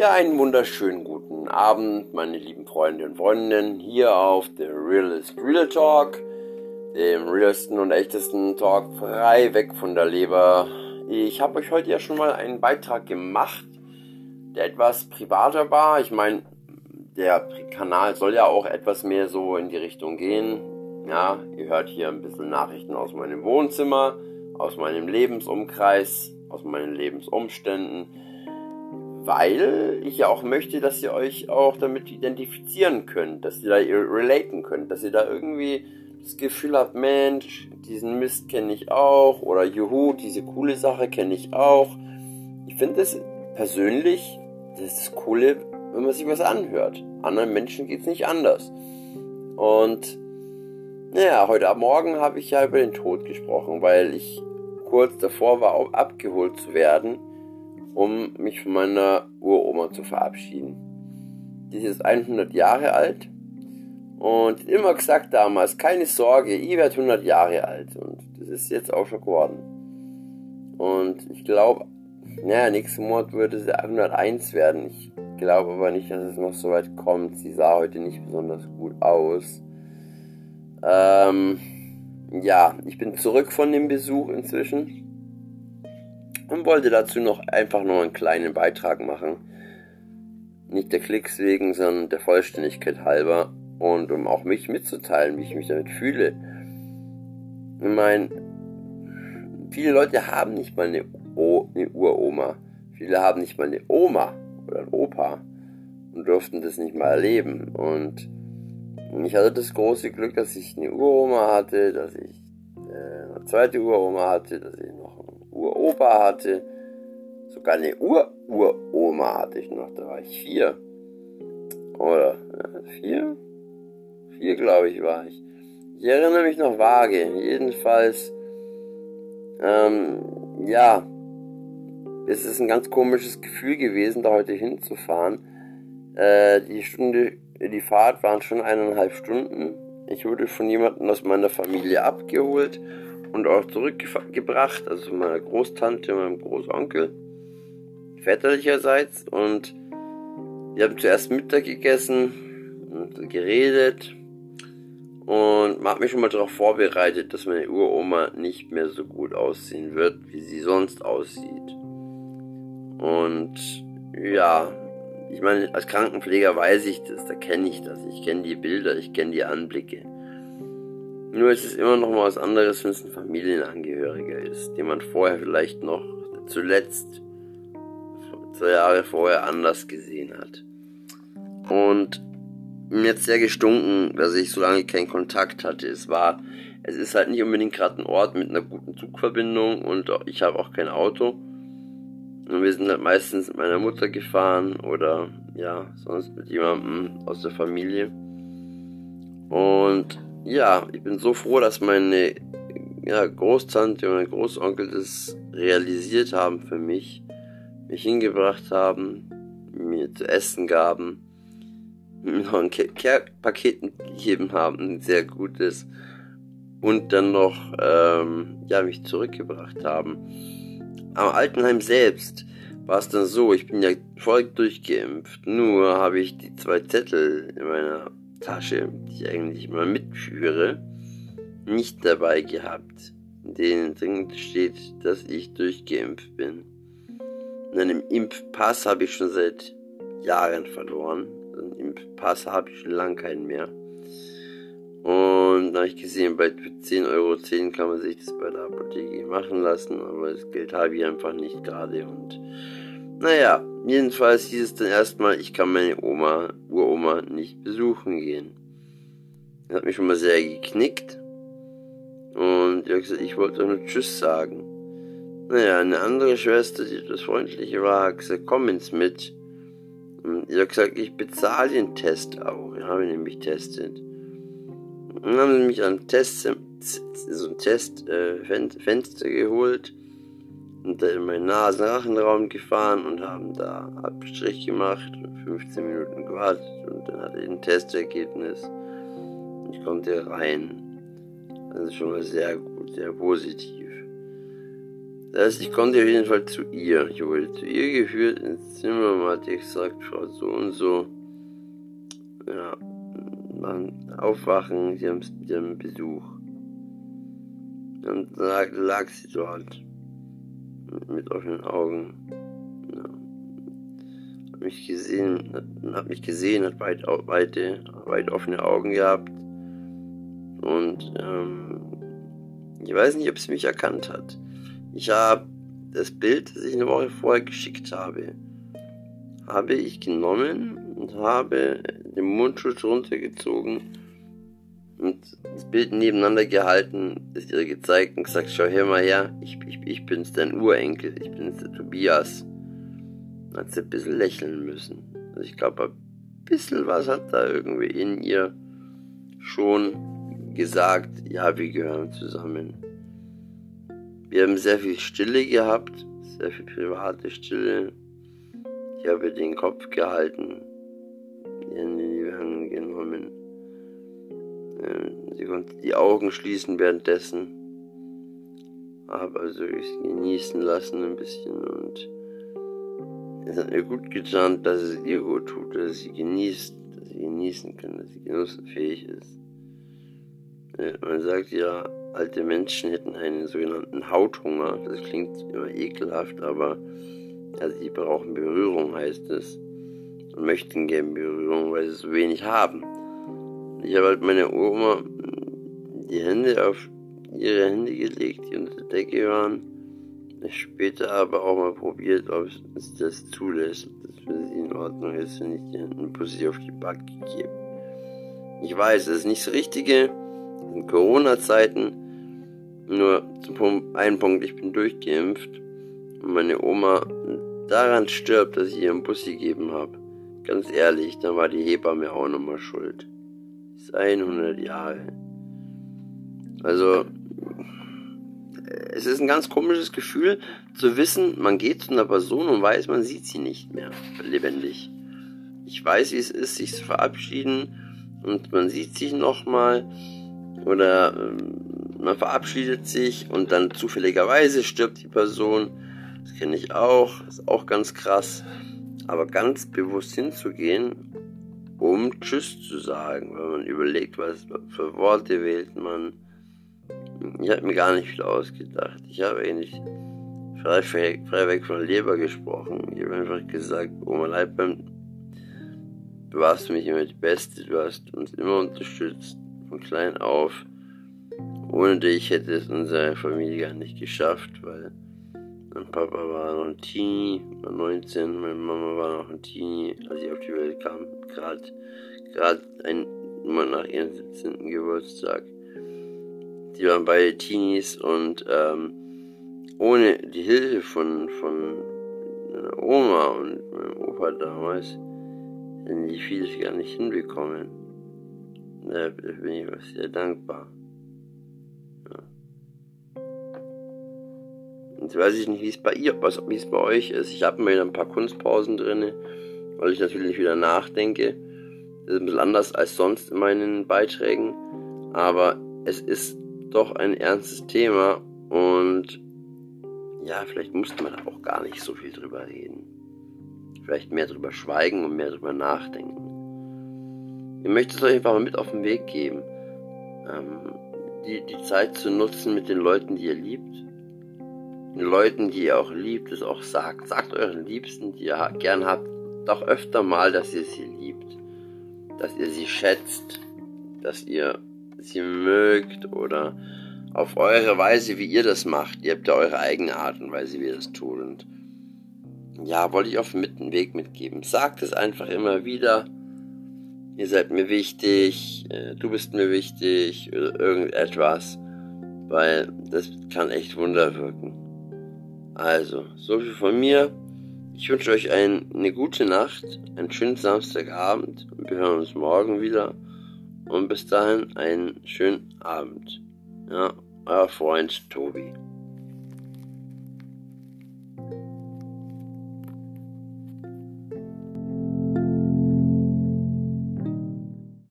Ja, einen wunderschönen guten Abend, meine lieben Freunde und Freundinnen, hier auf The Realist Real Talk, dem realsten und echtesten Talk, frei weg von der Leber. Ich habe euch heute ja schon mal einen Beitrag gemacht, der etwas privater war. Ich meine, der Kanal soll ja auch etwas mehr so in die Richtung gehen. Ja, ihr hört hier ein bisschen Nachrichten aus meinem Wohnzimmer, aus meinem Lebensumkreis, aus meinen Lebensumständen weil ich ja auch möchte, dass ihr euch auch damit identifizieren könnt, dass ihr da relaten könnt, dass ihr da irgendwie das Gefühl habt, Mensch, diesen Mist kenne ich auch oder Juhu, diese coole Sache kenne ich auch. Ich finde das persönlich, das ist das Coole, wenn man sich was anhört. Anderen Menschen geht es nicht anders. Und naja, heute Morgen habe ich ja über den Tod gesprochen, weil ich kurz davor war, abgeholt zu werden um mich von meiner Uroma zu verabschieden. Die ist 100 Jahre alt und immer gesagt damals, keine Sorge, ich werde 100 Jahre alt und das ist jetzt auch schon geworden. Und ich glaube, naja, nächsten Monat würde sie 101 werden. Ich glaube aber nicht, dass es noch so weit kommt. Sie sah heute nicht besonders gut aus. Ähm, ja, ich bin zurück von dem Besuch inzwischen und wollte dazu noch einfach nur einen kleinen Beitrag machen. Nicht der Klicks wegen, sondern der Vollständigkeit halber und um auch mich mitzuteilen, wie ich mich damit fühle. Ich meine, viele Leute haben nicht mal eine, o eine Uroma. Viele haben nicht mal eine Oma oder einen Opa und durften das nicht mal erleben. Und ich hatte das große Glück, dass ich eine Uroma hatte, dass ich äh, eine zweite Uroma hatte, dass ich Uropa hatte. Sogar eine Ur-Uroma hatte ich noch. Da war ich vier. Oder ja, vier? Vier, glaube ich, war ich. Ich erinnere mich noch vage. Jedenfalls, ähm, ja, es ist ein ganz komisches Gefühl gewesen, da heute hinzufahren. Äh, die Stunde, die Fahrt waren schon eineinhalb Stunden. Ich wurde von jemandem aus meiner Familie abgeholt und auch zurückgebracht, also meiner Großtante, meinem Großonkel, väterlicherseits. Und wir haben zuerst Mittag gegessen und geredet. Und man hat mich schon mal darauf vorbereitet, dass meine Uroma nicht mehr so gut aussehen wird, wie sie sonst aussieht. Und ja, ich meine, als Krankenpfleger weiß ich das, da kenne ich das. Ich kenne die Bilder, ich kenne die Anblicke. Nur ist es immer noch mal was anderes, wenn es ein Familienangehöriger ist, den man vorher vielleicht noch zuletzt zwei Jahre vorher anders gesehen hat. Und mir hat sehr gestunken, dass ich so lange keinen Kontakt hatte. Es war, es ist halt nicht unbedingt gerade ein Ort mit einer guten Zugverbindung und ich habe auch kein Auto. Und wir sind halt meistens mit meiner Mutter gefahren oder ja, sonst mit jemandem aus der Familie. Und ja, ich bin so froh, dass meine ja, Großtante und mein Großonkel das realisiert haben für mich, mich hingebracht haben, mir zu essen gaben, mir noch ein Care-Paket gegeben haben, ein sehr gutes, und dann noch ähm, ja, mich zurückgebracht haben. Am Altenheim selbst war es dann so, ich bin ja voll durchgeimpft, nur habe ich die zwei Zettel in meiner Tasche, die ich eigentlich mal mitführe, nicht dabei gehabt, in denen dringend steht, dass ich durchgeimpft bin. Und einen Impfpass habe ich schon seit Jahren verloren. Einen Impfpass habe ich schon lange keinen mehr. Und da habe ich gesehen, bei 10,10 Euro kann man sich das bei der Apotheke machen lassen, aber das Geld habe ich einfach nicht gerade. Und naja, jedenfalls hieß es dann erstmal, ich kann meine Oma, Uroma nicht besuchen gehen. Das hat mich schon mal sehr geknickt. Und ich gesagt, ich wollte nur Tschüss sagen. Naja, eine andere Schwester, die etwas freundlicher war, hat gesagt, komm ins mit. Und ich habe gesagt, ich bezahle den Test auch. Ich habe nämlich testet. Und dann haben sie mich an Test, so ein Testfenster äh, geholt und in meinen Nasenrachenraum gefahren und haben da Abstrich gemacht, 15 Minuten gewartet und dann hatte ich ein Testergebnis. Ich konnte rein. Also schon mal sehr gut, sehr positiv. Das heißt, ich konnte auf jeden Fall zu ihr. Ich wurde zu ihr geführt ins Zimmer und hat gesagt, Frau so und so. Ja, man aufwachen, sie haben, sie haben Besuch. Und lag, lag sie dort mit, offenen Augen. Ja. Hat mich gesehen, hat, hat mich gesehen, hat weit, weite, weit offene Augen gehabt. Und ähm, ich weiß nicht, ob sie mich erkannt hat. Ich habe das Bild, das ich eine Woche vorher geschickt habe, habe ich genommen und habe den Mundschutz runtergezogen und das Bild nebeneinander gehalten, ist ihr gezeigt und gesagt, schau her mal her, ich, ich, ich bin's dein Urenkel, ich bin's der Tobias. Dann hat sie ein bisschen lächeln müssen. Also ich glaube, ein bisschen was hat da irgendwie in ihr schon gesagt, ja, wir gehören zusammen. Wir haben sehr viel Stille gehabt, sehr viel private Stille. Ich habe den Kopf gehalten, die Sie konnte die Augen schließen währenddessen, aber also ich genießen lassen ein bisschen und es hat mir gut getan, dass es ihr gut tut, dass sie genießt, dass sie genießen kann, dass sie genussfähig ist. Man sagt ja, alte Menschen hätten einen sogenannten Hauthunger. Das klingt immer ekelhaft, aber also die brauchen Berührung, heißt es. Und möchten gerne Berührung, weil sie so wenig haben. Ich habe halt meine Oma die Hände auf ihre Hände gelegt, die unter der Decke waren. Später aber auch mal probiert, ob es das zulässt, ob das für sie in Ordnung ist, wenn ich die Hände Pussy auf die Backe gebe. Ich weiß, es ist nicht das Richtige, in Corona-Zeiten. Nur zum einen Punkt, ich bin durchgeimpft und meine Oma daran stirbt, dass ich ihr einen Bussi gegeben habe. Ganz ehrlich, dann war die Hebamme auch nochmal schuld. Ist 100 Jahre. Also, es ist ein ganz komisches Gefühl zu wissen, man geht zu einer Person und weiß, man sieht sie nicht mehr lebendig. Ich weiß, wie es ist, sich zu verabschieden und man sieht sich nochmal oder ähm, man verabschiedet sich und dann zufälligerweise stirbt die Person. Das kenne ich auch, ist auch ganz krass. Aber ganz bewusst hinzugehen, um Tschüss zu sagen, weil man überlegt, was für Worte wählt man. Ich habe mir gar nicht viel ausgedacht. Ich habe eigentlich frei, frei, weg von Leber gesprochen. Ich habe einfach gesagt, Oma Leibbein, du warst für mich immer die Beste, du hast uns immer unterstützt von klein auf. Ohne dich hätte es unsere Familie gar nicht geschafft, weil mein Papa war noch ein Teenie, war 19, meine Mama war noch ein Teenie, als ich auf die Welt kam. Gerade gerade ein Monat nach ihrem 17. Geburtstag. Die waren beide Teenies und ähm, ohne die Hilfe von, von meiner Oma und meinem Opa damals hätten die vieles gar nicht hinbekommen. Da bin ich auch sehr dankbar. Jetzt weiß ich nicht, wie es bei ihr, was, wie es bei euch ist. Ich habe mal wieder ein paar Kunstpausen drin, weil ich natürlich wieder nachdenke. Das ist ein bisschen anders als sonst in meinen Beiträgen, aber es ist doch ein ernstes Thema und ja, vielleicht musste man da auch gar nicht so viel drüber reden. Vielleicht mehr drüber schweigen und mehr drüber nachdenken. Ich möchte es euch einfach mal mit auf den Weg geben. Ähm, die, die Zeit zu nutzen mit den Leuten, die ihr liebt. Leuten, die ihr auch liebt, es auch sagt. Sagt euren Liebsten, die ihr gern habt, doch öfter mal, dass ihr sie liebt. Dass ihr sie schätzt. Dass ihr sie mögt oder auf eure Weise, wie ihr das macht. Ihr habt ja eure eigene Art und Weise, wie ihr das tut. Und ja, wollte ich auf den Weg mitgeben. Sagt es einfach immer wieder ihr seid mir wichtig, äh, du bist mir wichtig oder irgendetwas, weil das kann echt Wunder wirken. Also, so viel von mir. Ich wünsche euch ein, eine gute Nacht, einen schönen Samstagabend wir hören uns morgen wieder. Und bis dahin einen schönen Abend. Ja, euer Freund Tobi.